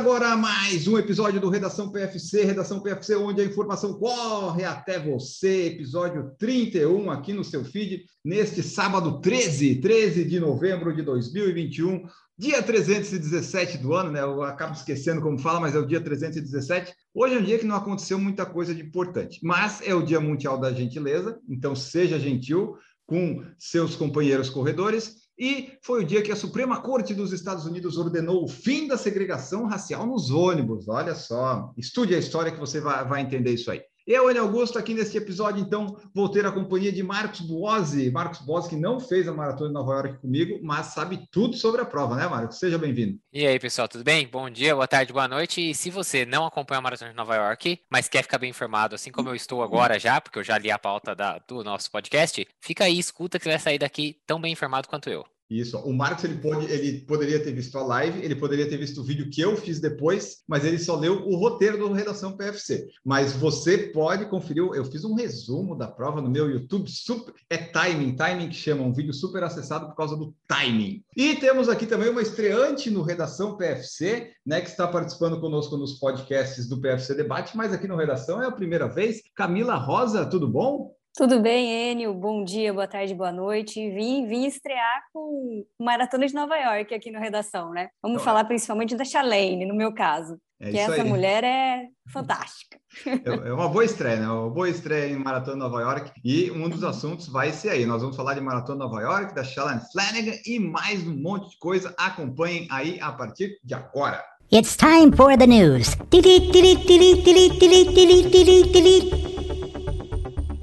Agora mais um episódio do Redação PFC, Redação PFC, onde a informação corre até você. Episódio 31 aqui no seu feed, neste sábado 13, 13 de novembro de 2021, dia 317 do ano, né? Eu acabo esquecendo como fala, mas é o dia 317. Hoje é um dia que não aconteceu muita coisa de importante, mas é o Dia Mundial da Gentileza, então seja gentil com seus companheiros corredores. E foi o dia que a Suprema Corte dos Estados Unidos ordenou o fim da segregação racial nos ônibus. Olha só, estude a história que você vai, vai entender isso aí. Eu, Ana Augusto, aqui neste episódio, então, vou ter a companhia de Marcos Buozzi. Marcos Buozzi, que não fez a maratona de Nova York comigo, mas sabe tudo sobre a prova, né, Marcos? Seja bem-vindo. E aí, pessoal, tudo bem? Bom dia, boa tarde, boa noite. E se você não acompanha a maratona de Nova York, mas quer ficar bem informado, assim como eu estou agora já, porque eu já li a pauta da, do nosso podcast, fica aí, escuta que vai sair daqui tão bem informado quanto eu. Isso. O Marcos ele, pode, ele poderia ter visto a live, ele poderia ter visto o vídeo que eu fiz depois, mas ele só leu o roteiro do Redação PFC. Mas você pode conferir. Eu fiz um resumo da prova no meu YouTube. Super, é timing, timing que chama, um vídeo super acessado por causa do timing. E temos aqui também uma estreante no Redação PFC, né, que está participando conosco nos podcasts do PFC Debate, mas aqui no Redação é a primeira vez. Camila Rosa, tudo bom? Tudo bem, Enio? Bom dia, boa tarde, boa noite. Vim, vim estrear com Maratona de Nova York aqui no Redação, né? Vamos então, falar principalmente da Chalene, no meu caso. É que essa aí. mulher é fantástica. É uma boa estreia, né? Uma boa estreia em Maratona Nova York. E um dos assuntos vai ser aí. Nós vamos falar de Maratona Nova York, da Shalane Flanagan e mais um monte de coisa. Acompanhem aí a partir de agora. It's time for the news.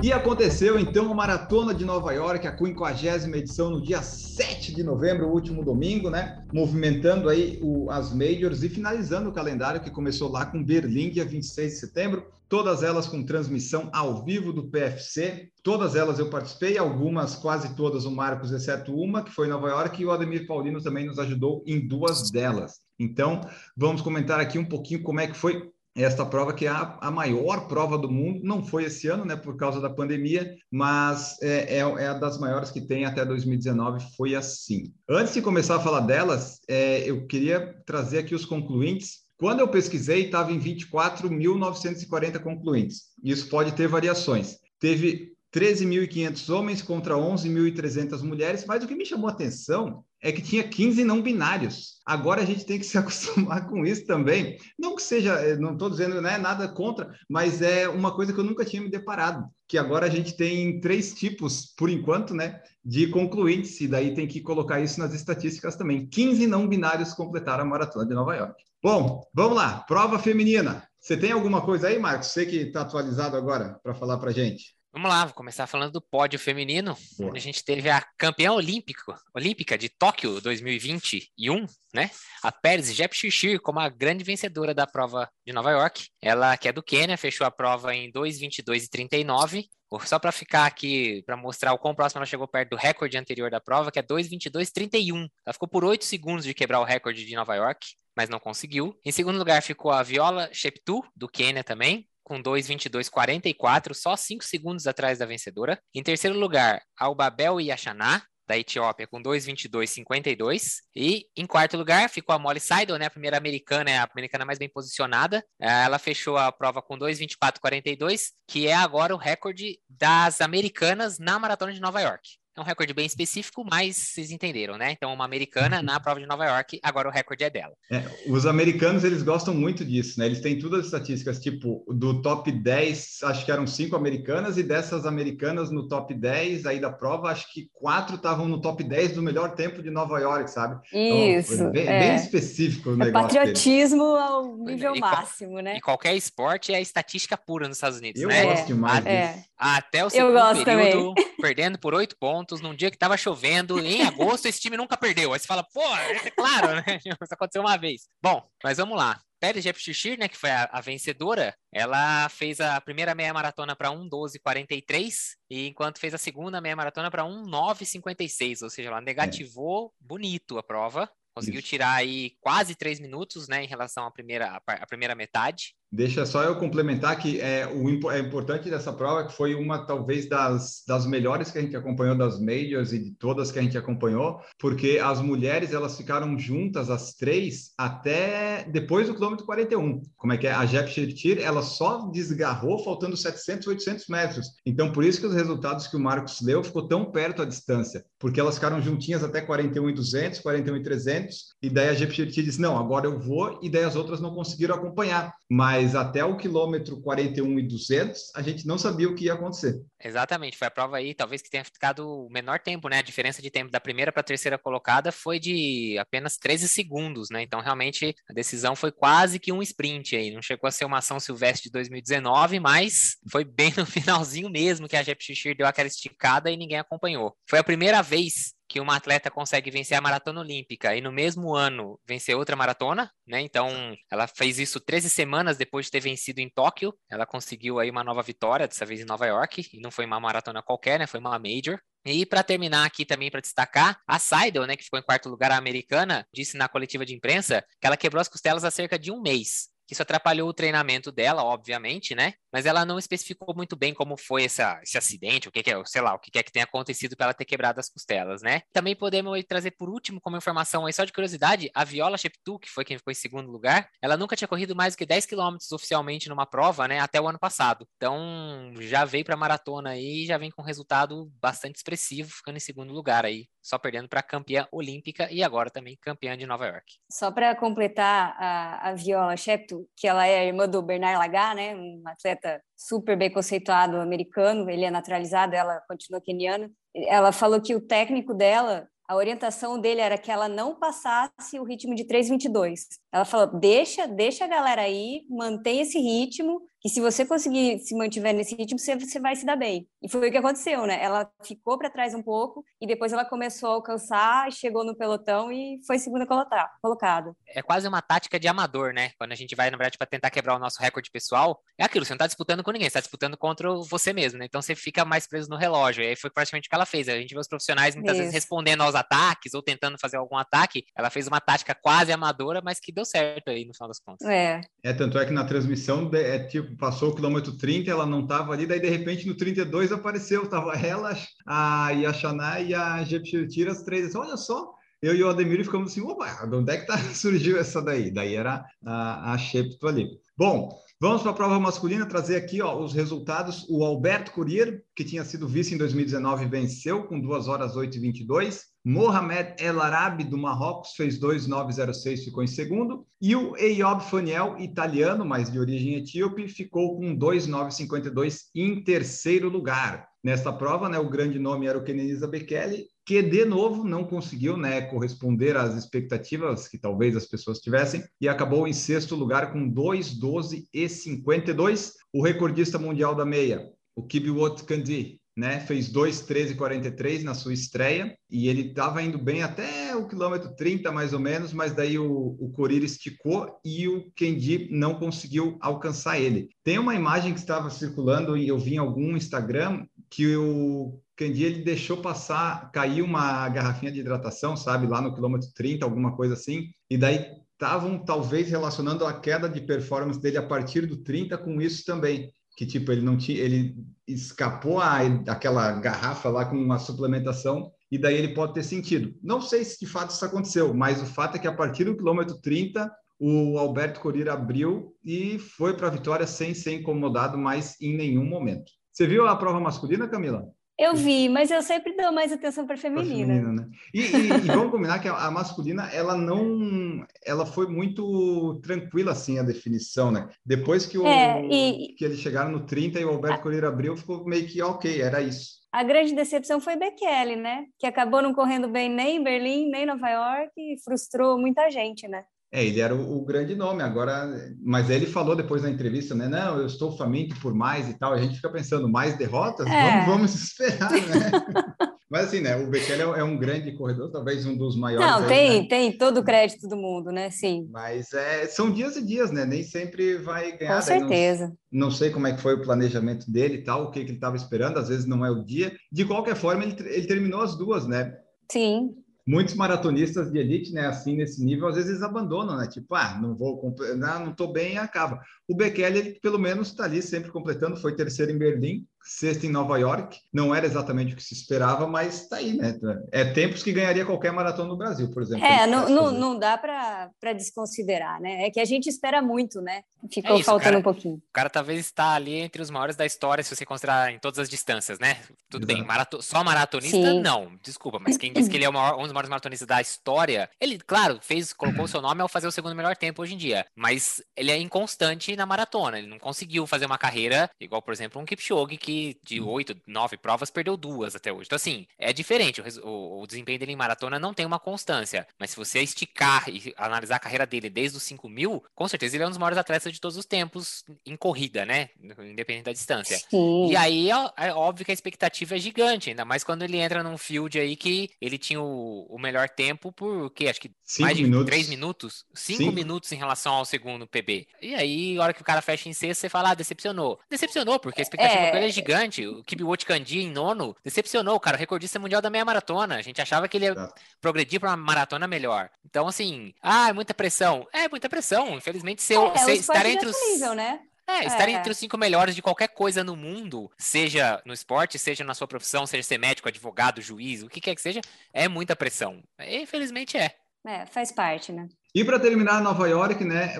E aconteceu então a Maratona de Nova York, a 50 edição, no dia 7 de novembro, último domingo, né? Movimentando aí o, as majors e finalizando o calendário que começou lá com Berlim, dia 26 de setembro. Todas elas com transmissão ao vivo do PFC. Todas elas eu participei, algumas, quase todas, o Marcos, exceto uma, que foi em Nova York, e o Ademir Paulino também nos ajudou em duas delas. Então, vamos comentar aqui um pouquinho como é que foi esta prova que é a, a, maior prova do mundo, não foi esse ano, né, por causa da pandemia, mas é, é, é, a das maiores que tem até 2019, foi assim. Antes de começar a falar delas, é, eu queria trazer aqui os concluintes. Quando eu pesquisei, estava em 24.940 concluintes. Isso pode ter variações. Teve 13.500 homens contra 11.300 mulheres, mas o que me chamou a atenção é que tinha 15 não binários. Agora a gente tem que se acostumar com isso também. Não que seja, eh, não estou dizendo né, nada contra, mas é uma coisa que eu nunca tinha me deparado, que agora a gente tem três tipos, por enquanto, né, de concluintes, e daí tem que colocar isso nas estatísticas também. 15 não binários completaram a maratona de Nova York. Bom, vamos lá, prova feminina. Você tem alguma coisa aí, Marcos? Você que está atualizado agora para falar para gente? Vamos lá, vou começar falando do pódio feminino, Boa. a gente teve a campeã olímpico, olímpica de Tóquio 2021, né? A Pérez Jepchirchir como a grande vencedora da prova de Nova York. Ela, que é do Quênia, fechou a prova em 2:22 e 39. Só para ficar aqui, para mostrar o quão próximo ela chegou perto do recorde anterior da prova, que é 2:22 31. Ela ficou por 8 segundos de quebrar o recorde de Nova York, mas não conseguiu. Em segundo lugar ficou a Viola Sheptu, do Quênia também, com 2,22,44, só 5 segundos atrás da vencedora. Em terceiro lugar, Albabel Yashaná, da Etiópia, com 2,22,52. E em quarto lugar ficou a Molly Seidel, né, a primeira americana, é a americana mais bem posicionada. É, ela fechou a prova com 2,24,42, que é agora o recorde das americanas na maratona de Nova York. É um recorde bem específico, mas vocês entenderam, né? Então, uma americana na prova de Nova York, agora o recorde é dela. É, os americanos, eles gostam muito disso, né? Eles têm todas as estatísticas, tipo, do top 10, acho que eram cinco americanas, e dessas americanas no top 10 aí da prova, acho que quatro estavam no top 10 do melhor tempo de Nova York, sabe? Então, Isso. Então, bem, é. bem específico o é negócio. Patriotismo deles. ao nível e, máximo, né? E qualquer esporte é estatística pura nos Estados Unidos, Eu né? Eu gosto demais é. disso. Até o segundo período, também. perdendo por oito pontos, num dia que tava chovendo, em agosto esse time nunca perdeu. Aí você fala, pô, é claro, né? Isso aconteceu uma vez. Bom, mas vamos lá. Pérez Jepchirchir, né, que foi a, a, vencedora, ela fez a primeira meia maratona para 1:12:43 e enquanto fez a segunda meia maratona para 1:9:56, ou seja, ela negativou é. bonito a prova. Conseguiu tirar aí quase três minutos, né, em relação à primeira, à primeira metade. Deixa só eu complementar que é, o é importante dessa prova que foi uma talvez das, das melhores que a gente acompanhou das majors e de todas que a gente acompanhou, porque as mulheres elas ficaram juntas as três até depois do quilômetro 41. Como é que é? A Jep Shirtir, ela só desgarrou faltando 700, 800 metros. Então por isso que os resultados que o Marcos deu ficou tão perto a distância, porque elas ficaram juntinhas até 41 e 200, 41 e 300, e daí a Jep Shirtir disse: "Não, agora eu vou", e daí as outras não conseguiram acompanhar. Mas mas até o quilômetro 41 e 200, a gente não sabia o que ia acontecer. Exatamente, foi a prova aí, talvez que tenha ficado o menor tempo, né? A diferença de tempo da primeira para a terceira colocada foi de apenas 13 segundos, né? Então, realmente, a decisão foi quase que um sprint aí. Não chegou a ser uma ação silvestre de 2019, mas foi bem no finalzinho mesmo que a Jep deu aquela esticada e ninguém acompanhou. Foi a primeira vez que uma atleta consegue vencer a maratona olímpica e no mesmo ano vencer outra maratona, né? Então, ela fez isso 13 semanas depois de ter vencido em Tóquio. Ela conseguiu aí uma nova vitória, dessa vez em Nova York, e não foi uma maratona qualquer, né? Foi uma major. E para terminar aqui também para destacar, a Seidel, né, que ficou em quarto lugar, a americana, disse na coletiva de imprensa que ela quebrou as costelas há cerca de um mês que isso atrapalhou o treinamento dela, obviamente, né? Mas ela não especificou muito bem como foi essa, esse acidente, o que, que é, sei lá, o que, que é que tem acontecido para ela ter quebrado as costelas, né? Também podemos trazer por último, como informação aí, só de curiosidade, a Viola Sheptu, que foi quem ficou em segundo lugar, ela nunca tinha corrido mais do que 10 quilômetros oficialmente numa prova, né? Até o ano passado. Então, já veio para maratona aí, já vem com resultado bastante expressivo, ficando em segundo lugar aí só perdendo para campeã olímpica e agora também campeã de Nova York. Só para completar a, a Viola Shepto, que ela é irmã do Bernard Lagat, né, um atleta super bem conceituado americano, ele é naturalizado, ela continua keniana. Ela falou que o técnico dela a orientação dele era que ela não passasse o ritmo de 3,22. Ela falou: deixa, deixa a galera aí, mantém esse ritmo, que se você conseguir se mantiver nesse ritmo, você, você vai se dar bem. E foi o que aconteceu, né? Ela ficou para trás um pouco e depois ela começou a alcançar, chegou no pelotão e foi segunda colocada. É quase uma tática de amador, né? Quando a gente vai, na verdade, para tentar quebrar o nosso recorde pessoal, é aquilo, você não está disputando com ninguém, você está disputando contra você mesmo, né? Então você fica mais preso no relógio. E aí foi praticamente o que ela fez. A gente vê os profissionais muitas Isso. vezes respondendo aos ataques ou tentando fazer algum ataque. Ela fez uma tática quase amadora, mas que deu certo aí no final das contas. É. É, tanto é que na transmissão é tipo passou o quilômetro 30, ela não estava ali, daí de repente no 32 apareceu, estava ela, a Yashaná e a Jepchirtira, as três, olha só, eu e o Ademir ficamos assim, opa, de onde é que tá, surgiu essa daí? Daí era a, a Shepto ali. Bom, vamos para a prova masculina, trazer aqui ó, os resultados. O Alberto Courier, que tinha sido vice em 2019, venceu com 2 horas 8 e 22. Mohamed El Arabi, do Marrocos, fez 2,906, ficou em segundo. E o Eyob Faniel, italiano, mas de origem etíope, ficou com 2,952 em terceiro lugar. Nesta prova, né, o grande nome era o Kenenisa Bekele, que de novo não conseguiu né, corresponder às expectativas que talvez as pessoas tivessem e acabou em sexto lugar com 2,12 e 52. O recordista mundial da meia, o Kibiwot Kandi, né? Fez 2,13,43 na sua estreia e ele estava indo bem até o quilômetro 30 mais ou menos, mas daí o, o esticou e o Kendi não conseguiu alcançar ele. Tem uma imagem que estava circulando e eu vi em algum Instagram que o Kendi ele deixou passar, caiu uma garrafinha de hidratação, sabe, lá no quilômetro 30, alguma coisa assim, e daí estavam talvez relacionando a queda de performance dele a partir do 30 com isso também que tipo ele não tinha, ele escapou a, aquela garrafa lá com uma suplementação e daí ele pode ter sentido. Não sei se de fato isso aconteceu, mas o fato é que a partir do quilômetro 30 o Alberto Corira abriu e foi para a vitória sem ser incomodado mais em nenhum momento. Você viu a prova masculina, Camila? Eu vi, mas eu sempre dou mais atenção para a feminina. feminina né? e, e, e, vamos combinar que a, a, masculina, ela não, ela foi muito tranquila assim a definição, né? Depois que, o, é, e, que eles chegaram no 30 e o Alberto a, Correia abriu, ficou meio que ok, era isso. A grande decepção foi Bekele, né? Que acabou não correndo bem nem em Berlim, nem em Nova York e frustrou muita gente, né? É, ele era o, o, grande nome, agora, mas ele falou depois na entrevista, né? Não, eu estou faminto por mais e tal. A gente fica pensando, mais derrotas? É. Vamos, vamos esperar, né? Mas assim, né? O Bekele é um grande corredor, talvez um dos maiores. Não, tem, né? tem todo o crédito do mundo, né? Sim. Mas é, são dias e dias, né? Nem sempre vai ganhar. Com certeza. Não, não, sei como é que foi o planejamento dele e tal, o que, que ele estava esperando, às vezes não é o dia. De qualquer forma, ele, ele terminou as duas, né? Sim muitos maratonistas de elite, né, assim nesse nível, às vezes abandonam, né? Tipo, ah, não vou, não, não tô bem e acaba. O Bekele, ele pelo menos está ali sempre completando, foi terceiro em Berlim, sexta em Nova York. Não era exatamente o que se esperava, mas está aí, né? É tempos que ganharia qualquer maratona no Brasil, por exemplo. É, não, não, não dá para desconsiderar, né? É que a gente espera muito, né? Ficou é isso, faltando cara, um pouquinho. O cara talvez está ali entre os maiores da história, se você considerar em todas as distâncias, né? Tudo Exato. bem, marato... só maratonista, Sim. não, desculpa, mas quem disse que ele é maior, um dos maiores maratonistas da história, ele, claro, fez, colocou o seu nome ao fazer o segundo melhor tempo hoje em dia, mas ele é inconstante na maratona, ele não conseguiu fazer uma carreira igual, por exemplo, um Kipchoge que de oito nove provas, perdeu duas até hoje. Então, assim, é diferente. O, o, o, desempenho dele em maratona não tem uma constância. Mas se você esticar e analisar a carreira dele desde os 5 mil, com certeza ele é um dos maiores atletas de todos os tempos em corrida, né? Independente da distância. Sim. E aí é, é, óbvio que a expectativa é gigante, ainda mais quando ele entra num field aí que ele tinha o, o melhor tempo por o quê? Acho que cinco mais de minutos. 3 minutos? 5 minutos em relação ao segundo PB. E aí, a hora que o cara fecha em sexto, você fala, ah, decepcionou. Decepcionou, porque a expectativa é... ele é gigante o Kibiwot Kandi em nono decepcionou, cara, o recordista mundial da meia maratona. A gente achava que ele ia Exato. progredir para uma maratona melhor. Então, assim, ah, é muita pressão. É, muita pressão. Infelizmente, se eu, é, estar entre os. Nível, né? É, estar é. entre os cinco melhores de qualquer coisa no mundo, seja no esporte, seja na sua profissão, seja ser médico, advogado, juiz, o que quer que seja, é muita pressão. Infelizmente é. É, faz parte, né? E para terminar, Nova York, né,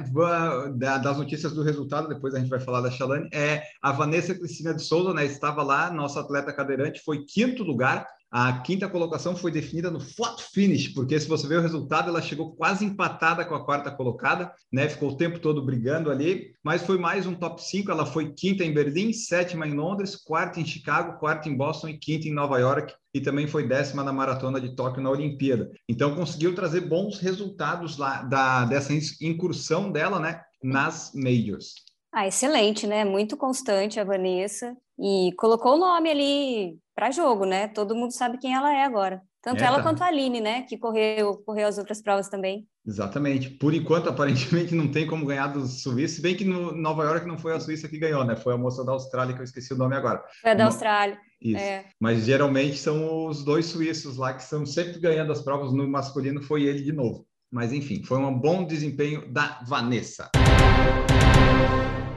das notícias do resultado, depois a gente vai falar da Shalane, é a Vanessa Cristina de Souza, né, estava lá, nossa atleta cadeirante, foi quinto lugar, a quinta colocação foi definida no photo finish, porque se você ver o resultado, ela chegou quase empatada com a quarta colocada, né? Ficou o tempo todo brigando ali, mas foi mais um top 5. Ela foi quinta em Berlim, sétima em Londres, quarta em Chicago, quarta em Boston e quinta em Nova York. E também foi décima na maratona de Tóquio na Olimpíada. Então conseguiu trazer bons resultados lá da, dessa incursão dela, né? Nas majors. Ah, excelente, né? Muito constante a Vanessa e colocou o nome ali para jogo, né? Todo mundo sabe quem ela é agora. Tanto é, ela tá. quanto a Aline, né? Que correu, correu as outras provas também. Exatamente. Por enquanto, aparentemente, não tem como ganhar dos suíços, bem que no Nova York não foi a Suíça que ganhou, né? Foi a moça da Austrália, que eu esqueci o nome agora. Foi a da Austrália. Isso. É. Mas geralmente são os dois suíços lá que estão sempre ganhando as provas no masculino, foi ele de novo. Mas enfim, foi um bom desempenho da Vanessa.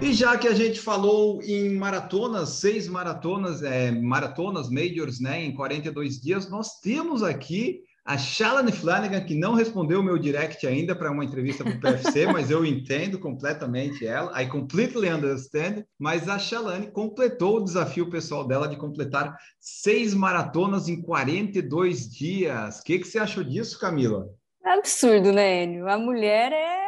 E já que a gente falou em maratonas, seis maratonas, é, maratonas, majors, né, em 42 dias, nós temos aqui a Shalane Flanagan, que não respondeu o meu direct ainda para uma entrevista para o PFC, mas eu entendo completamente ela, I completely understand, mas a Shalane completou o desafio pessoal dela de completar seis maratonas em 42 dias. O que, que você achou disso, Camila? É absurdo, né, Enio? A mulher é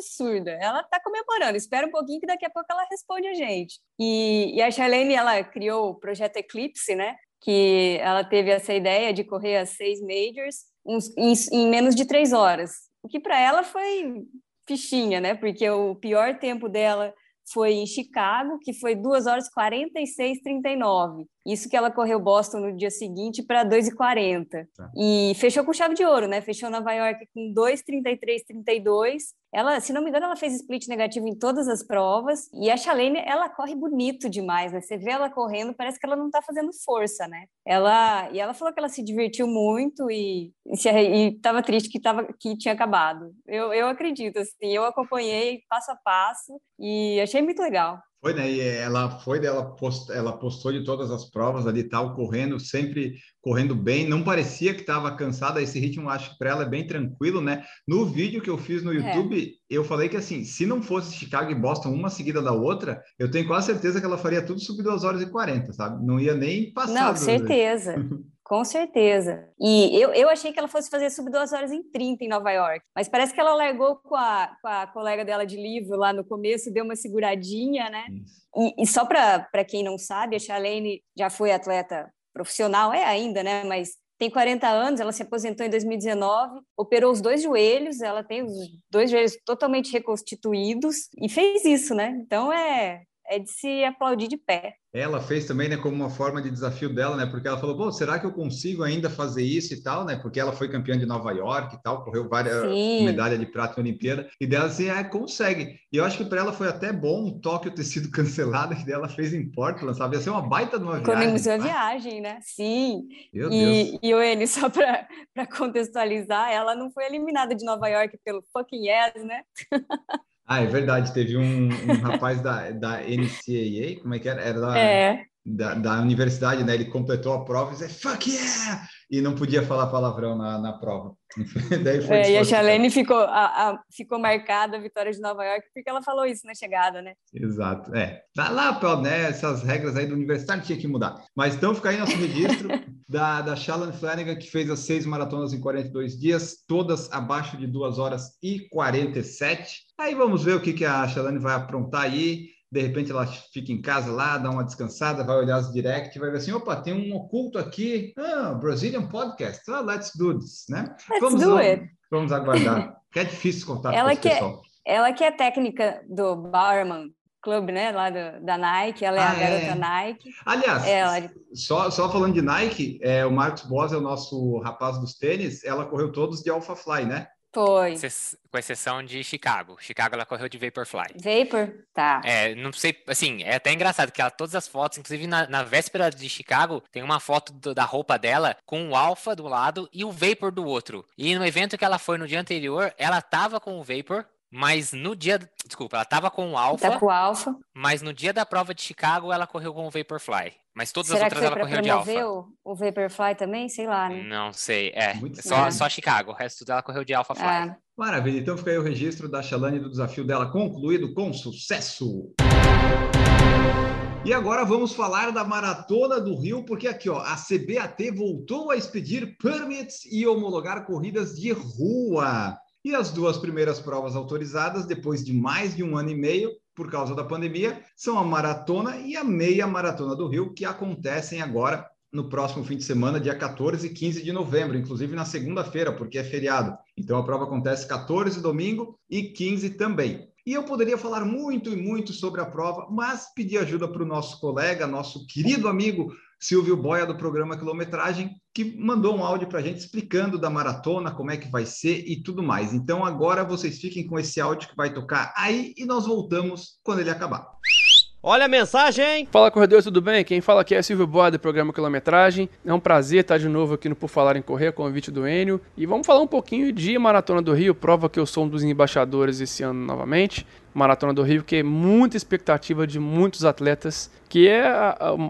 absurda. Ela está comemorando. Espera um pouquinho que daqui a pouco ela responde a gente. E, e a Charlene, ela criou o projeto Eclipse, né? Que ela teve essa ideia de correr as seis majors uns, em, em menos de três horas. O que para ela foi fichinha, né? Porque o pior tempo dela foi em Chicago, que foi 2 horas 46 39. Isso que ela correu Boston no dia seguinte para 2,40. Tá. E fechou com chave de ouro, né? Fechou Nova York com 2,33, 32. Ela, se não me engano, ela fez split negativo em todas as provas. E a Chalene, ela corre bonito demais, né? Você vê ela correndo, parece que ela não tá fazendo força, né? Ela, e ela falou que ela se divertiu muito e, e, tava triste que, tava, que tinha acabado. Eu, eu acredito, assim, eu acompanhei passo a passo e achei muito legal. Foi, né? E ela foi, ela, post, ela postou de todas as provas ali, tal, correndo, sempre correndo bem. Não parecia que estava cansada. Esse ritmo, acho que para ela é bem tranquilo, né? No vídeo que eu fiz no é. YouTube, é. eu falei que assim, se não fosse Chicago e Boston uma seguida da outra, eu tenho quase certeza que ela faria tudo subir 2 horas e 40, sabe? Não ia nem passar. Não, certeza. Com certeza. E eu, eu achei que ela fosse fazer sub 2 horas em 30 em Nova York, mas parece que ela largou com a, com a colega dela de livro lá no começo, deu uma seguradinha, né? E, e, só para quem não sabe, a Charlene já foi atleta profissional, é ainda, né? Mas tem 40 anos, ela se aposentou em 2019, operou os dois joelhos, ela tem os dois joelhos totalmente reconstituídos e fez isso, né? Então é, é de se aplaudir de pé. Ela fez também, né, como uma forma de desafio dela, né? Porque ela falou, pô, será que eu consigo ainda fazer isso e tal, né? Porque ela foi campeã de Nova York e tal, correu várias medalhas de prata na Olimpíada. E dela assim, é, consegue. E eu acho que para ela foi até bom o Tóquio ter sido cancelado, que dela fez em Portland, sabe? Ia ser uma baita de uma viagem. Economizou a viagem, né? Sim. Meu e, Deus. e o Eli, só para contextualizar, ela não foi eliminada de Nova York pelo fucking yes, né? Ah, é verdade. Teve um, um rapaz da, da NCAA, como é que era? Era da, é. da, da, universidade, né? Ele completou a prova e disse, fuck yeah! E não podia falar palavrão na, na prova. Daí foi é, e a Chalene ficou, a, a, ficou marcada a vitória de Nova York porque ela falou isso na chegada, né? Exato, é. Tá lá, né, essas regras aí do universitário tinha que mudar. Mas então fica aí nosso registro da, da Shalane Flanagan, que fez as seis maratonas em 42 dias, todas abaixo de 2 horas e 47. Aí vamos ver o que, que a Shalane vai aprontar aí de repente ela fica em casa lá, dá uma descansada, vai olhar os direct, vai ver assim, opa, tem um oculto aqui, ah, Brazilian Podcast, ah, let's do this, né? Let's vamos, do it. Vamos aguardar, que é difícil contar ela com esse pessoal. Ela que é técnica do Bowerman Club, né, lá do, da Nike, ela é ah, a garota é. Nike. Aliás, ela... só, só falando de Nike, é, o Marcos Boss é o nosso rapaz dos tênis, ela correu todos de Alpha Fly, né? Foi. Com exceção de Chicago. Chicago ela correu de Vaporfly. Vapor? Tá. É, não sei, assim, é até engraçado que ela, todas as fotos, inclusive na, na véspera de Chicago, tem uma foto do, da roupa dela com o Alpha do lado e o Vapor do outro. E no evento que ela foi no dia anterior, ela tava com o Vapor, mas no dia. Desculpa, ela tava com o Alpha. Tá com o Alpha. Mas no dia da prova de Chicago, ela correu com o Vaporfly. Mas todas Será as outras ela correu de Alpha. O, o Vaporfly também? Sei lá, né? Não sei. É. só, só Chicago. O resto tudo ela correu de Alpha Fly. É. Maravilha. Então fica aí o registro da Shalane do desafio dela concluído com sucesso. E agora vamos falar da Maratona do Rio, porque aqui, ó, a CBAT voltou a expedir permits e homologar corridas de rua. E as duas primeiras provas autorizadas, depois de mais de um ano e meio, por causa da pandemia, são a maratona e a meia maratona do Rio, que acontecem agora no próximo fim de semana, dia 14 e 15 de novembro, inclusive na segunda-feira, porque é feriado. Então a prova acontece 14 domingo e 15 também. E eu poderia falar muito e muito sobre a prova, mas pedi ajuda para o nosso colega, nosso querido amigo Silvio Boia, do programa Quilometragem, que mandou um áudio para a gente explicando da maratona, como é que vai ser e tudo mais. Então agora vocês fiquem com esse áudio que vai tocar aí e nós voltamos quando ele acabar. Olha a mensagem! Fala corredor, tudo bem? Quem fala aqui é Silvio Boa do programa Quilometragem. É um prazer estar de novo aqui no Por Falar em Correr, convite do Enio. E vamos falar um pouquinho de Maratona do Rio, prova que eu sou um dos embaixadores esse ano novamente. Maratona do Rio, que é muita expectativa de muitos atletas, que é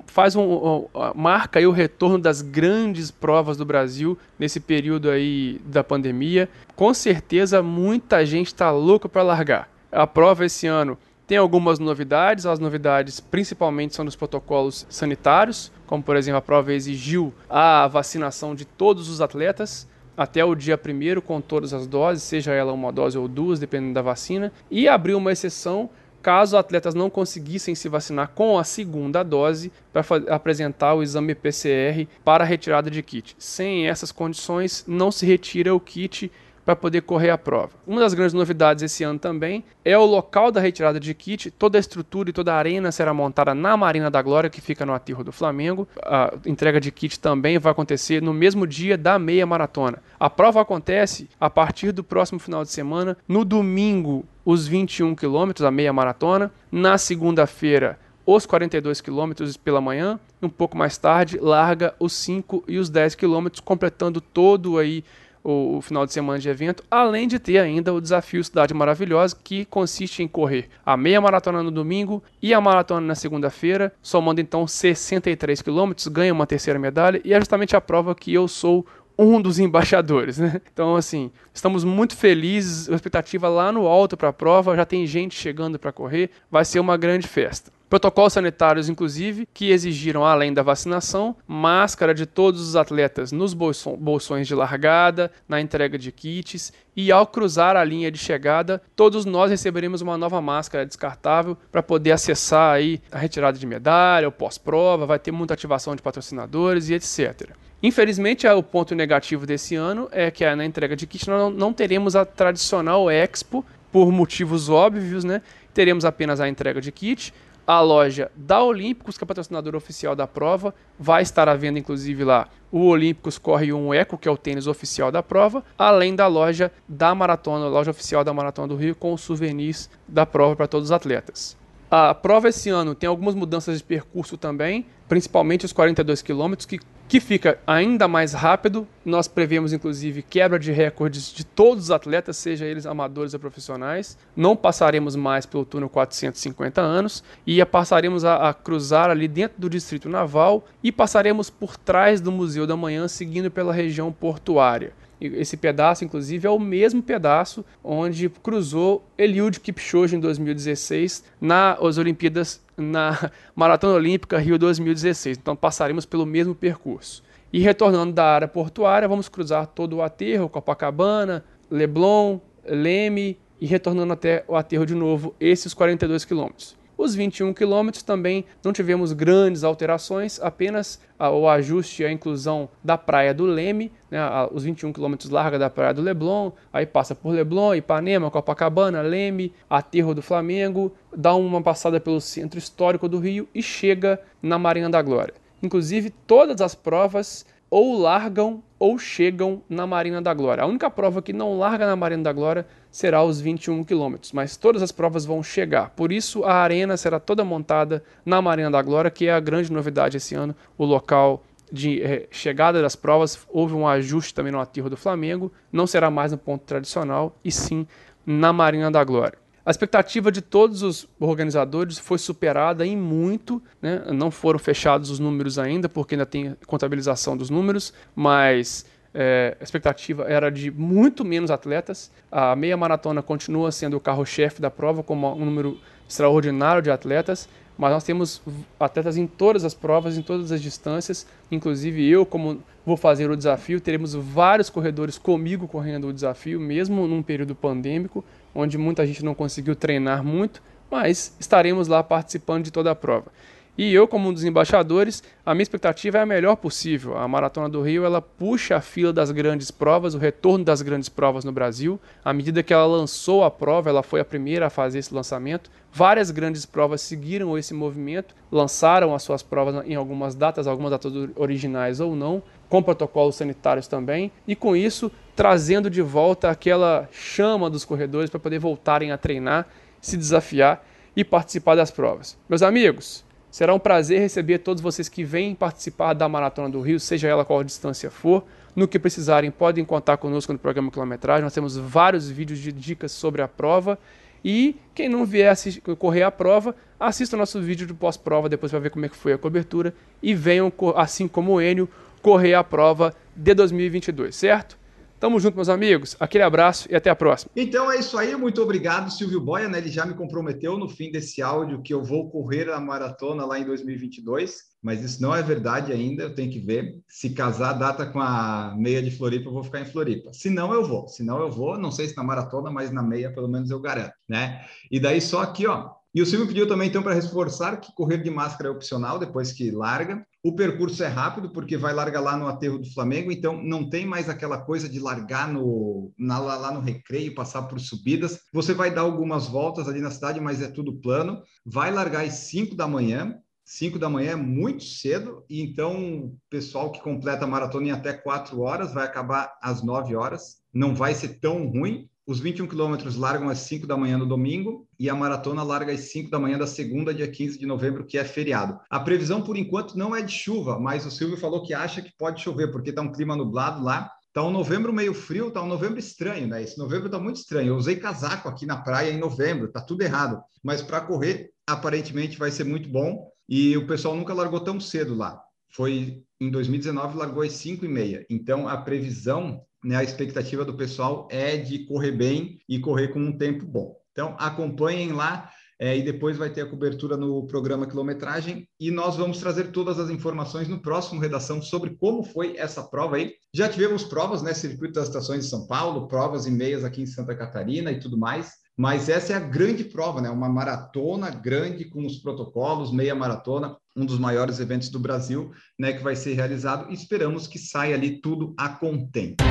faz um, marca aí o retorno das grandes provas do Brasil nesse período aí da pandemia. Com certeza muita gente está louca para largar. A prova esse ano tem algumas novidades, as novidades principalmente são dos protocolos sanitários, como por exemplo a prova exigiu a vacinação de todos os atletas até o dia primeiro com todas as doses, seja ela uma dose ou duas, dependendo da vacina, e abriu uma exceção caso atletas não conseguissem se vacinar com a segunda dose para apresentar o exame PCR para retirada de kit. Sem essas condições, não se retira o kit para poder correr a prova. Uma das grandes novidades esse ano também é o local da retirada de kit. Toda a estrutura e toda a arena será montada na Marina da Glória, que fica no aterro do Flamengo. A entrega de kit também vai acontecer no mesmo dia da meia maratona. A prova acontece a partir do próximo final de semana, no domingo, os 21 quilômetros, a meia maratona. Na segunda-feira, os 42 quilômetros pela manhã, um pouco mais tarde larga os 5 e os 10 quilômetros, completando todo aí o, o, final de semana de evento, além de ter ainda o desafio Cidade Maravilhosa, que consiste em correr a meia maratona no domingo e a maratona na segunda-feira, somando então 63 quilômetros, ganha uma terceira medalha, e é justamente a prova que eu sou um dos embaixadores, né? Então, assim, estamos muito felizes, a expectativa lá no alto para a prova, já tem gente chegando para correr, vai ser uma grande festa. Protocolos sanitários, inclusive, que exigiram, além da vacinação, máscara de todos os atletas nos bolsões de largada, na entrega de kits e ao cruzar a linha de chegada, todos nós receberemos uma nova máscara descartável para poder acessar aí a retirada de medalha, o pós-prova, vai ter muita ativação de patrocinadores e etc. Infelizmente, o ponto negativo desse ano é que na entrega de kit nós não teremos a tradicional Expo, por motivos óbvios, né? Teremos apenas a entrega de kit, a loja da Olímpicos, que é patrocinadora oficial da prova. Vai estar à venda, inclusive, lá o Olímpicos Corre um Eco, que é o tênis oficial da prova, além da loja da Maratona, loja oficial da Maratona do Rio, com os souvenirs da prova para todos os atletas. A prova esse ano tem algumas mudanças de percurso também, principalmente os 42 quilômetros, que, que fica ainda mais rápido. Nós prevemos, inclusive, quebra de recordes de todos os atletas, seja eles amadores ou profissionais. Não passaremos mais pelo túnel 450 anos e passaremos a, a cruzar ali dentro do Distrito Naval e passaremos por trás do Museu da Manhã, seguindo pela região portuária. Esse pedaço, inclusive, é o mesmo pedaço onde cruzou Eliud Kipchoge em 2016 nas Olimpíadas, na Maratona Olímpica Rio 2016. Então passaremos pelo mesmo percurso. E retornando da área portuária, vamos cruzar todo o aterro, Copacabana, Leblon, Leme e retornando até o aterro de novo, esses 42 quilômetros. Os 21 quilômetros também não tivemos grandes alterações, apenas o ajuste a inclusão da praia do Leme, né, os 21 quilômetros larga da praia do Leblon, aí passa por Leblon, Ipanema, Copacabana, Leme, Aterro do Flamengo, dá uma passada pelo centro histórico do Rio e chega na Marina da Glória. Inclusive, todas as provas ou largam ou chegam na Marina da Glória. A única prova que não larga na Marina da Glória será os 21 quilômetros, mas todas as provas vão chegar. Por isso, a arena será toda montada na Marina da Glória, que é a grande novidade esse ano, o local de eh, chegada das provas. Houve um ajuste também no aterro do Flamengo, não será mais no ponto tradicional, e sim na Marina da Glória. A expectativa de todos os organizadores foi superada em muito, né? não foram fechados os números ainda, porque ainda tem contabilização dos números, mas é, a expectativa era de muito menos atletas. A meia maratona continua sendo o carro-chefe da prova, com um número extraordinário de atletas, mas nós temos atletas em todas as provas, em todas as distâncias, inclusive eu, como vou fazer o desafio, teremos vários corredores comigo correndo o desafio, mesmo num período pandêmico, onde muita gente não conseguiu treinar muito, mas estaremos lá participando de toda a prova. E eu, como um dos embaixadores, a minha expectativa é a melhor possível. A Maratona do Rio, ela puxa a fila das grandes provas, o retorno das grandes provas no Brasil. À medida que ela lançou a prova, ela foi a primeira a fazer esse lançamento. Várias grandes provas seguiram esse movimento, lançaram as suas provas em algumas datas, algumas datas originais ou não, com protocolos sanitários também, e com isso trazendo de volta aquela chama dos corredores para poder voltarem a treinar, se desafiar e participar das provas. Meus amigos, Será um prazer receber todos vocês que vêm participar da Maratona do Rio, seja ela qual distância for. No que precisarem, podem contar conosco no programa Quilometragem. Nós temos vários vídeos de dicas sobre a prova. E quem não vier correr a prova, assista o nosso vídeo de pós-prova depois para ver como é que foi a cobertura. E venham, assim como o Enio, correr a prova de 2022, certo? Tamo junto, meus amigos. Aquele abraço e até a próxima. Então é isso aí. Muito obrigado, Silvio Boia. Né? Ele já me comprometeu no fim desse áudio que eu vou correr a maratona lá em 2022, mas isso não é verdade ainda. Eu tenho que ver. Se casar a data com a meia de Floripa, eu vou ficar em Floripa. Se não, eu vou. Se não, eu vou. Não sei se na maratona, mas na meia, pelo menos eu garanto. Né? E daí só aqui, ó. E o Silvio pediu também, então, para reforçar que correr de máscara é opcional depois que larga. O percurso é rápido, porque vai largar lá no aterro do Flamengo, então não tem mais aquela coisa de largar no, na, lá no recreio, passar por subidas. Você vai dar algumas voltas ali na cidade, mas é tudo plano. Vai largar às 5 da manhã. 5 da manhã é muito cedo, e então o pessoal que completa a maratona em até 4 horas vai acabar às 9 horas. Não vai ser tão ruim. Os 21 quilômetros largam às 5 da manhã no domingo e a maratona larga às 5 da manhã da segunda, dia 15 de novembro, que é feriado. A previsão, por enquanto, não é de chuva, mas o Silvio falou que acha que pode chover, porque está um clima nublado lá. Está um novembro meio frio, está um novembro estranho, né? Esse novembro está muito estranho. Eu usei casaco aqui na praia em novembro, está tudo errado. Mas para correr, aparentemente vai ser muito bom. E o pessoal nunca largou tão cedo lá. Foi em 2019, largou às 5 e meia. Então, a previsão né, a expectativa do pessoal é de correr bem e correr com um tempo bom. Então, acompanhem lá é, e depois vai ter a cobertura no programa Quilometragem e nós vamos trazer todas as informações no próximo Redação sobre como foi essa prova aí. Já tivemos provas, né? Circuito das Estações de São Paulo, provas e meias aqui em Santa Catarina e tudo mais. Mas essa é a grande prova, né? Uma maratona grande com os protocolos, meia maratona, um dos maiores eventos do Brasil, né, que vai ser realizado. E esperamos que saia ali tudo a contento.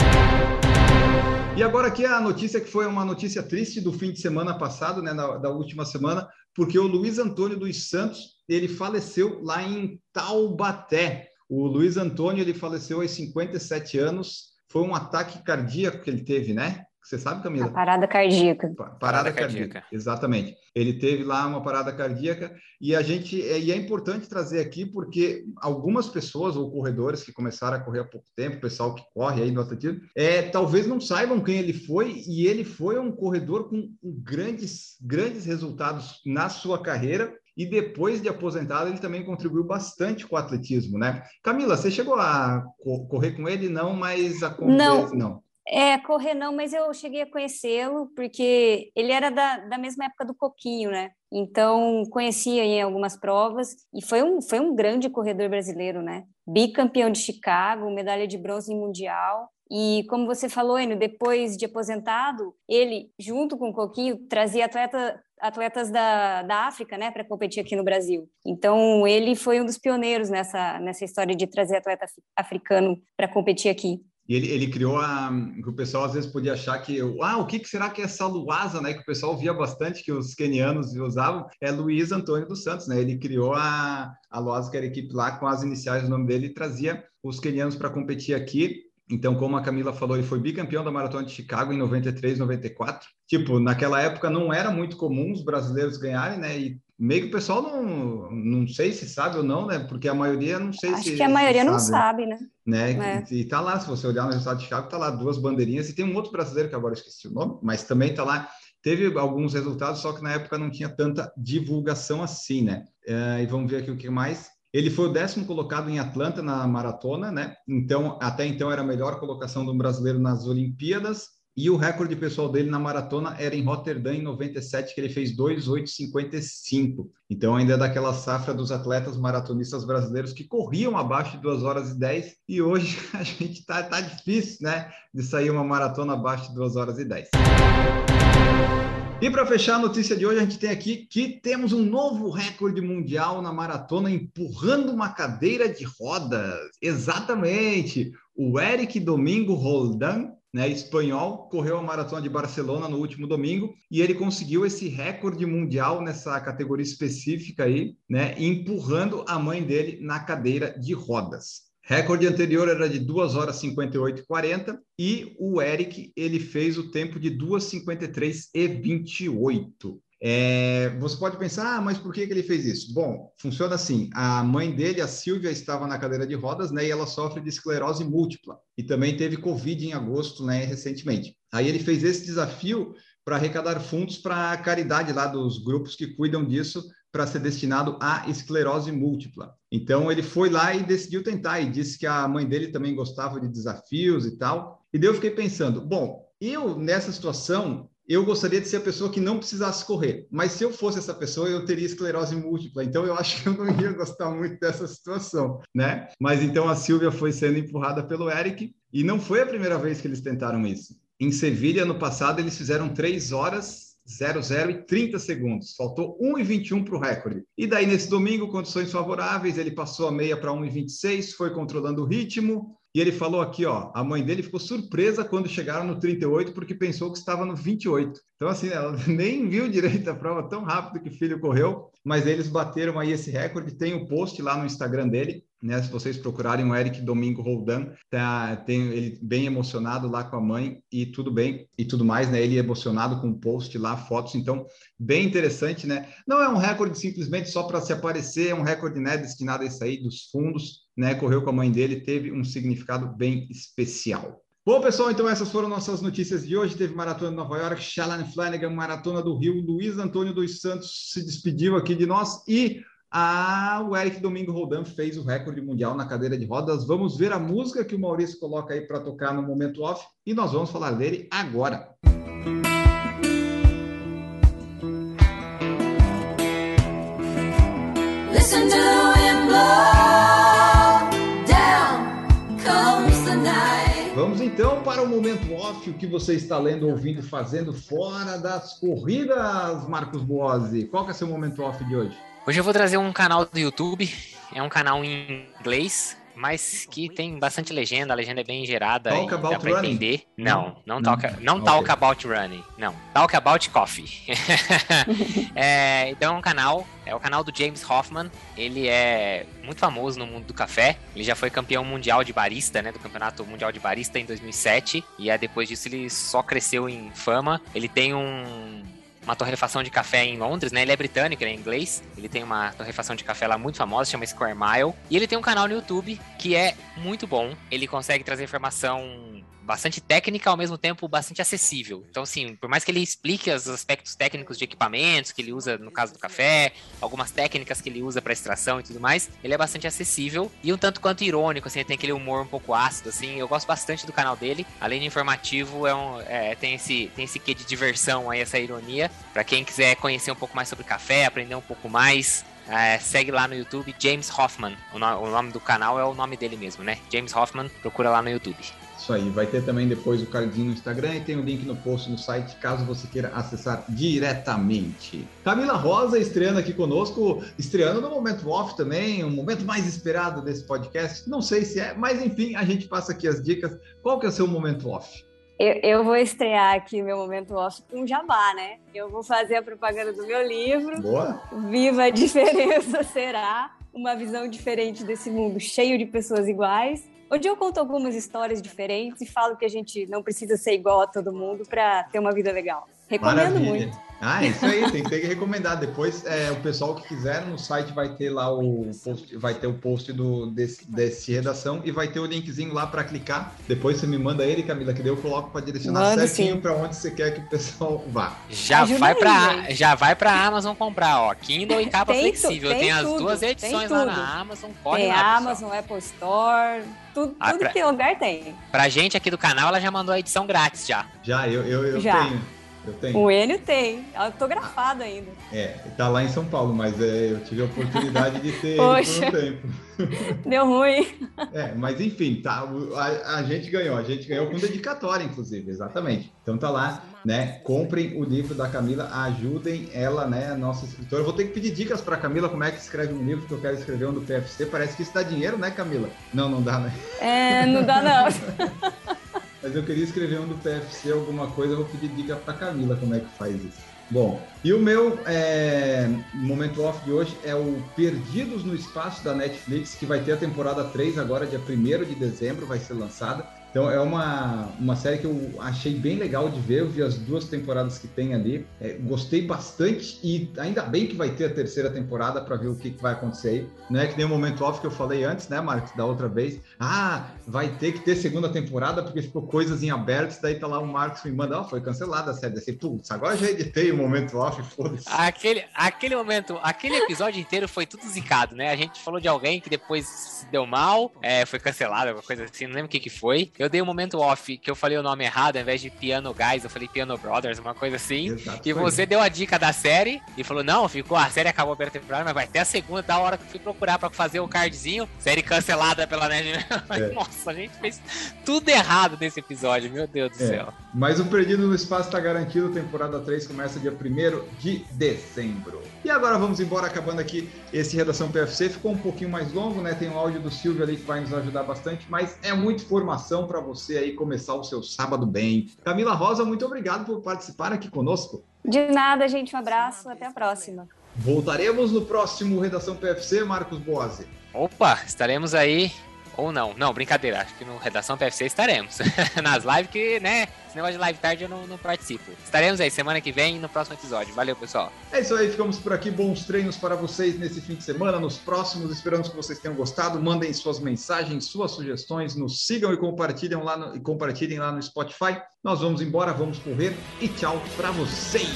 E agora aqui a notícia que foi uma notícia triste do fim de semana passado, né, da, da última semana, porque o Luiz Antônio dos Santos, ele faleceu lá em Taubaté. O Luiz Antônio, ele faleceu aos 57 anos, foi um ataque cardíaco que ele teve, né? Você sabe, Camila? A parada cardíaca. Parada, parada cardíaca. cardíaca. exatamente. Ele teve lá uma parada cardíaca e a gente e é importante trazer aqui porque algumas pessoas ou corredores que começaram a correr há pouco tempo, o pessoal que corre aí no atletismo, é, talvez não saibam quem ele foi e ele foi um corredor com grandes grandes resultados na sua carreira e depois de aposentado ele também contribuiu bastante com o atletismo, né? Camila, você chegou a correr com ele não, mas a não. não. É, correr não, mas eu cheguei a conhecê-lo porque ele era da, da mesma época do Coquinho, né? Então, conhecia em algumas provas e foi um, foi um grande corredor brasileiro, né? Bicampeão de Chicago, medalha de bronze em Mundial. E como você falou, Enio, depois de aposentado, ele, junto com o Coquinho, trazia atleta, atletas da, da África, né, para competir aqui no Brasil. Então, ele foi um dos pioneiros nessa, nessa história de trazer atleta africano para competir aqui. E ele, ele criou a. que o pessoal às vezes podia achar que. Ah, o que, que será que é essa luasa, né? Que o pessoal via bastante, que os quenianos usavam. É Luiz Antônio dos Santos, né? Ele criou a, a luasa, que era a equipe lá, com as iniciais do nome dele, e trazia os quenianos para competir aqui. Então, como a Camila falou, ele foi bicampeão da Maratona de Chicago em 93, 94. Tipo, naquela época não era muito comum os brasileiros ganharem, né? E meio que o pessoal não, não sei se sabe ou não, né? Porque a maioria não sei Acho se. Acho que a maioria não sabe, né? né? É. E, e tá lá, se você olhar no resultado de Chicago, tá lá duas bandeirinhas, e tem um outro brasileiro que agora esqueci o nome, mas também tá lá. Teve alguns resultados, só que na época não tinha tanta divulgação assim, né? É, e vamos ver aqui o que mais. Ele foi o décimo colocado em Atlanta na maratona, né? Então, até então era a melhor colocação do brasileiro nas Olimpíadas. E o recorde pessoal dele na maratona era em Rotterdam, em 97, que ele fez 2,855. Então, ainda é daquela safra dos atletas maratonistas brasileiros que corriam abaixo de 2 horas e 10. E hoje a gente tá, tá difícil, né? De sair uma maratona abaixo de 2 horas e 10. E para fechar a notícia de hoje, a gente tem aqui que temos um novo recorde mundial na maratona empurrando uma cadeira de rodas. Exatamente! O Eric Domingo Roldan né, espanhol, correu a maratona de Barcelona no último domingo e ele conseguiu esse recorde mundial nessa categoria específica aí, né, empurrando a mãe dele na cadeira de rodas. Recorde anterior era de 2 horas 58 e 40 e o Eric ele fez o tempo de 2:53 e 28. É, você pode pensar, ah, mas por que, que ele fez isso? Bom, funciona assim: a mãe dele, a Silvia, estava na cadeira de rodas, né? E ela sofre de esclerose múltipla e também teve Covid em agosto, né? Recentemente. Aí ele fez esse desafio para arrecadar fundos para a caridade lá dos grupos que cuidam disso para ser destinado à esclerose múltipla. Então ele foi lá e decidiu tentar e disse que a mãe dele também gostava de desafios e tal. E daí eu fiquei pensando, bom, eu nessa situação eu gostaria de ser a pessoa que não precisasse correr. Mas se eu fosse essa pessoa, eu teria esclerose múltipla. Então eu acho que eu não ia gostar muito dessa situação, né? Mas então a Silvia foi sendo empurrada pelo Eric e não foi a primeira vez que eles tentaram isso. Em Sevilha, no passado, eles fizeram 3 horas 00 e 30 segundos. Faltou 1,21 para o recorde. E daí, nesse domingo, condições favoráveis, ele passou a meia para 1,26, foi controlando o ritmo, e ele falou aqui, ó, a mãe dele ficou surpresa quando chegaram no 38 porque pensou que estava no 28. Então assim, ela nem viu direito a prova tão rápido que o filho correu, mas eles bateram aí esse recorde. Tem o um post lá no Instagram dele, né? Se vocês procurarem o Eric Domingo Roldan, tá, tem ele bem emocionado lá com a mãe e tudo bem e tudo mais, né? Ele emocionado com o post lá, fotos, então bem interessante, né? Não é um recorde simplesmente só para se aparecer, é um recorde, né, destinado a isso aí dos fundos né, correu com a mãe dele, teve um significado bem especial. Bom, pessoal, então essas foram nossas notícias de hoje. Teve Maratona de Nova York, Shalane Flanagan, Maratona do Rio, Luiz Antônio dos Santos se despediu aqui de nós e a, o Eric Domingo Roldan fez o recorde mundial na cadeira de rodas. Vamos ver a música que o Maurício coloca aí para tocar no momento off e nós vamos falar dele agora. Listen to the wind blow. Vamos então para o momento off, o que você está lendo, ouvindo, fazendo fora das corridas, Marcos Boazzi. Qual que é seu momento off de hoje? Hoje eu vou trazer um canal do YouTube, é um canal em inglês, mas que tem bastante legenda, a legenda é bem gerada talk e about dá pra running? entender. Não, não, Não. talk, não Ok. talk about running, não. Talk about coffee. É, então é um canal, é o canal do James Hoffman. Ele é muito famoso no mundo do café. Ele já foi campeão mundial de barista, né, do Campeonato Mundial de Barista em 2007. E aí, depois disso ele só cresceu em fama. Ele tem um uma torrefação de café em Londres, né? Ele é britânico, ele é inglês. Ele tem uma torrefação de café lá muito famosa, chama Square Mile. E ele tem um canal no YouTube que é muito bom. Ele consegue trazer informação bastante técnica, ao mesmo tempo bastante acessível. Então, assim, por mais que ele explique os aspectos técnicos de equipamentos que ele usa no caso do café, algumas técnicas que ele usa para extração e tudo mais, ele é bastante acessível e um tanto quanto irônico, assim, ele tem aquele humor um pouco ácido, assim. Eu gosto bastante do canal dele. Além de informativo, é um, é, tem esse tem esse quê de diversão aí, essa ironia. Para quem quiser conhecer um pouco mais sobre café, aprender um pouco mais, é, segue lá no YouTube James Hoffman. O, no- o nome do canal é o nome dele mesmo, né? James Hoffman, procura lá no YouTube. Isso aí, vai ter também depois o cardzinho no Instagram e tem o link no post no site, caso você queira acessar diretamente. Camila Rosa estreando aqui conosco, estreando no momento off também, um momento mais esperado desse podcast. Não sei se é, mas enfim, a gente passa aqui as dicas. Qual que é o seu momento off? Eu, eu vou estrear aqui meu momento off com um jabá, né? Eu vou fazer a propaganda do meu livro. Boa? Viva a diferença será uma visão diferente desse mundo cheio de pessoas iguais, onde eu conto algumas histórias diferentes e falo que a gente não precisa ser igual a todo mundo para ter uma vida legal. Recomendo Maravilha. muito. Ah, isso aí, tem que ter que recomendar. Depois, é, o pessoal que quiser, no site vai ter lá o post, vai ter o post do, desse, desse redação e vai ter o linkzinho lá para clicar. Depois você me manda ele, Camila, que daí eu coloco para direcionar Mando certinho para onde você quer que o pessoal vá. Já Ajuda vai para já vai para Amazon comprar, ó, Kindle e capa Tem tu- flexível. tem Tem, as tudo, duas tem edições lá na Amazon. Corre tem lá, pessoal. Amazon, Apple Store, tudo, Ah, tudo pra- que lugar tem. Pra gente aqui do canal, ela já mandou a edição grátis já. Já, eu, eu, eu Já. tenho. Eu tenho. O Enio tem, autografado ainda. É, tá lá em São Paulo, mas é, eu tive a oportunidade de ter ele por Poxa. um tempo. Deu ruim. É, mas enfim, tá, a, a gente ganhou, a gente ganhou com dedicatória, inclusive, exatamente. Então tá lá, né? Comprem o livro da Camila, ajudem ela, né? A nossa escritora. Eu vou ter que pedir dicas pra Camila como é que escreve um livro que eu quero escrever um do PFC. Parece que isso dá dinheiro, né, Camila? Não, não dá, né? É, não dá não. Mas eu queria escrever um do PFC, alguma coisa, eu vou pedir dica pra Camila como é que faz isso. Bom, e o meu é, momento off de hoje é o Perdidos no Espaço da Netflix, que vai ter a temporada 3 agora, dia 1 de dezembro, vai ser lançada. Então é uma, uma série que eu achei bem legal de ver, eu vi as duas temporadas que tem ali, É, gostei bastante e ainda bem que vai ter a terceira temporada para ver o que, que vai acontecer aí. Não é que nem o momento off que eu falei antes, né, Marcos, da outra vez. Ah, vai ter que ter segunda temporada porque ficou coisas em aberto, daí tá lá o Marcos me manda, ó, foi cancelada a série. Assim, putz, agora já editei o momento off, foda-se. Aquele, aquele momento, aquele episódio inteiro foi tudo zicado, né? A gente falou de alguém que depois se deu mal, é, foi cancelado, alguma coisa assim, não lembro o que que foi. Eu dei um momento off, que eu falei o nome errado, ao invés de Piano Guys, eu falei Piano Brothers, uma coisa assim. Exato, E você deu a dica da série e falou: não, ficou, a série acabou a primeira temporada, mas vai ter a segunda, da hora que eu fui procurar pra fazer o cardzinho. Série cancelada pela Net. É. Nossa, a gente fez tudo errado nesse episódio, meu Deus do É. céu. Mas o Perdido no Espaço está garantido, temporada 3 começa dia 1 de dezembro. E agora vamos embora, acabando aqui esse Redação PFC. Ficou um pouquinho mais longo, né? Tem um áudio do Silvio ali que vai nos ajudar bastante, mas é muita informação para você aí começar o seu sábado bem. Camila Rosa, muito obrigado por participar aqui conosco. De nada, gente. Um abraço. Até a próxima. Voltaremos no próximo Redação PFC, Marcos Boazzi. Opa, estaremos aí. Ou não, não, brincadeira. Acho que no Redação PFC estaremos. Nas lives que, né? Esse negócio de live tarde eu não, não participo. Estaremos aí semana que vem no próximo episódio. Valeu, pessoal. É isso aí, ficamos por aqui. Bons treinos para vocês nesse fim de semana, nos próximos. Esperamos que vocês tenham gostado. Mandem suas mensagens, suas sugestões, nos sigam e compartilhem lá no, e compartilhem lá no Spotify. Nós vamos embora, vamos correr e tchau para vocês.